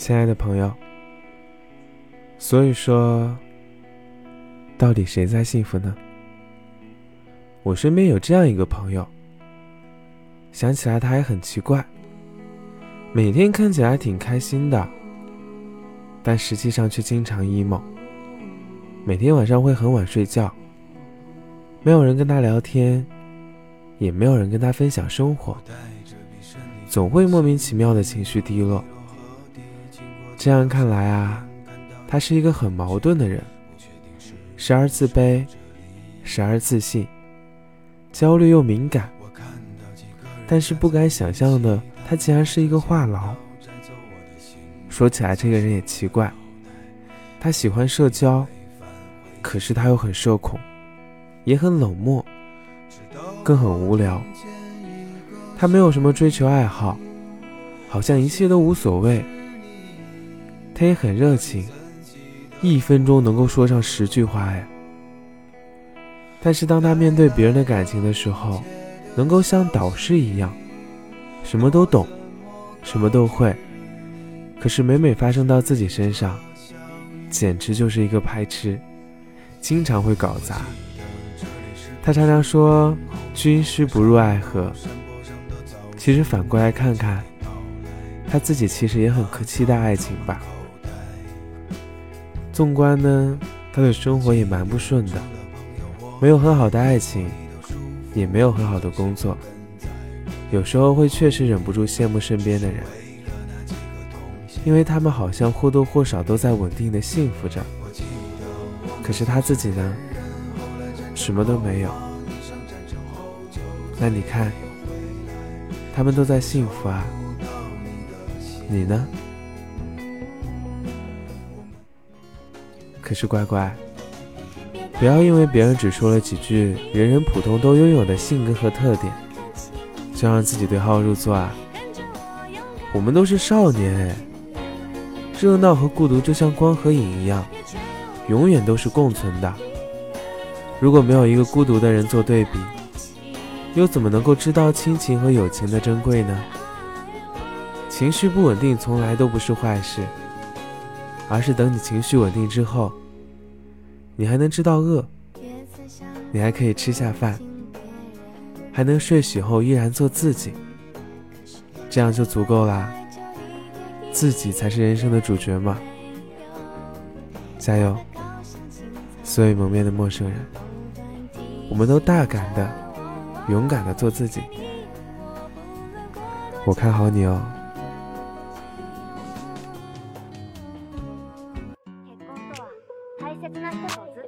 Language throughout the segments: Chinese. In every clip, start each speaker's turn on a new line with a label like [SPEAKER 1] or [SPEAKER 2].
[SPEAKER 1] 亲爱的朋友，所以说，到底谁在幸福呢？我身边有这样一个朋友，想起来他还很奇怪，每天看起来挺开心的，但实际上却经常 emo，每天晚上会很晚睡觉，没有人跟他聊天，也没有人跟他分享生活，总会莫名其妙的情绪低落。这样看来啊，他是一个很矛盾的人，时而自卑，时而自信，焦虑又敏感。但是不敢想象的，他竟然是一个话痨。说起来，这个人也奇怪，他喜欢社交，可是他又很社恐，也很冷漠，更很无聊。他没有什么追求爱好，好像一切都无所谓。他也很热情，一分钟能够说上十句话哎。但是当他面对别人的感情的时候，能够像导师一样，什么都懂，什么都会。可是每每发生到自己身上，简直就是一个拍痴，经常会搞砸。他常常说“军师不入爱河”，其实反过来看看，他自己其实也很期待爱情吧。纵观呢，他的生活也蛮不顺的，没有很好的爱情，也没有很好的工作，有时候会确实忍不住羡慕身边的人，因为他们好像或多或少都在稳定的幸福着，可是他自己呢，什么都没有。那你看，他们都在幸福啊，你呢？可是乖乖，不要因为别人只说了几句人人普通都拥有的性格和特点，就让自己对号入座啊！我们都是少年哎，热闹和孤独就像光和影一样，永远都是共存的。如果没有一个孤独的人做对比，又怎么能够知道亲情和友情的珍贵呢？情绪不稳定从来都不是坏事，而是等你情绪稳定之后。你还能知道饿，你还可以吃下饭，还能睡醒后依然做自己，这样就足够啦。自己才是人生的主角嘛！加油，所以蒙面的陌生人，我们都大胆的、勇敢的做自己。我看好你哦。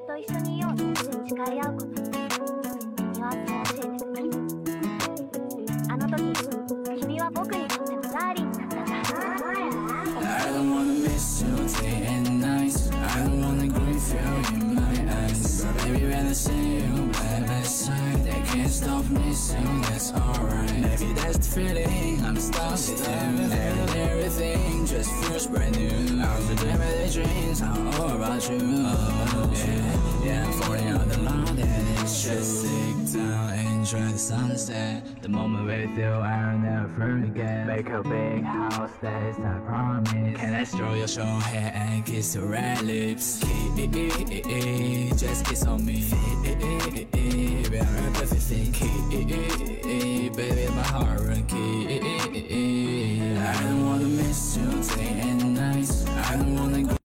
[SPEAKER 2] と一緒にいようって誓い合うこと。に。ニュアンスを教えてくれ。あの時
[SPEAKER 3] stop missing, that's alright. Maybe that's the feeling, I'm stuck you And everything just feels brand new. I was dreaming the dreams, I'm all about you. Yeah, yeah, I'm falling on the line And it's just sit down, enjoy the sunset. The moment with you, I'll never forget. Make a big house, that's I promise Can I stroll your short hair and kiss your red lips? Just kiss on me baby, I'm representing K.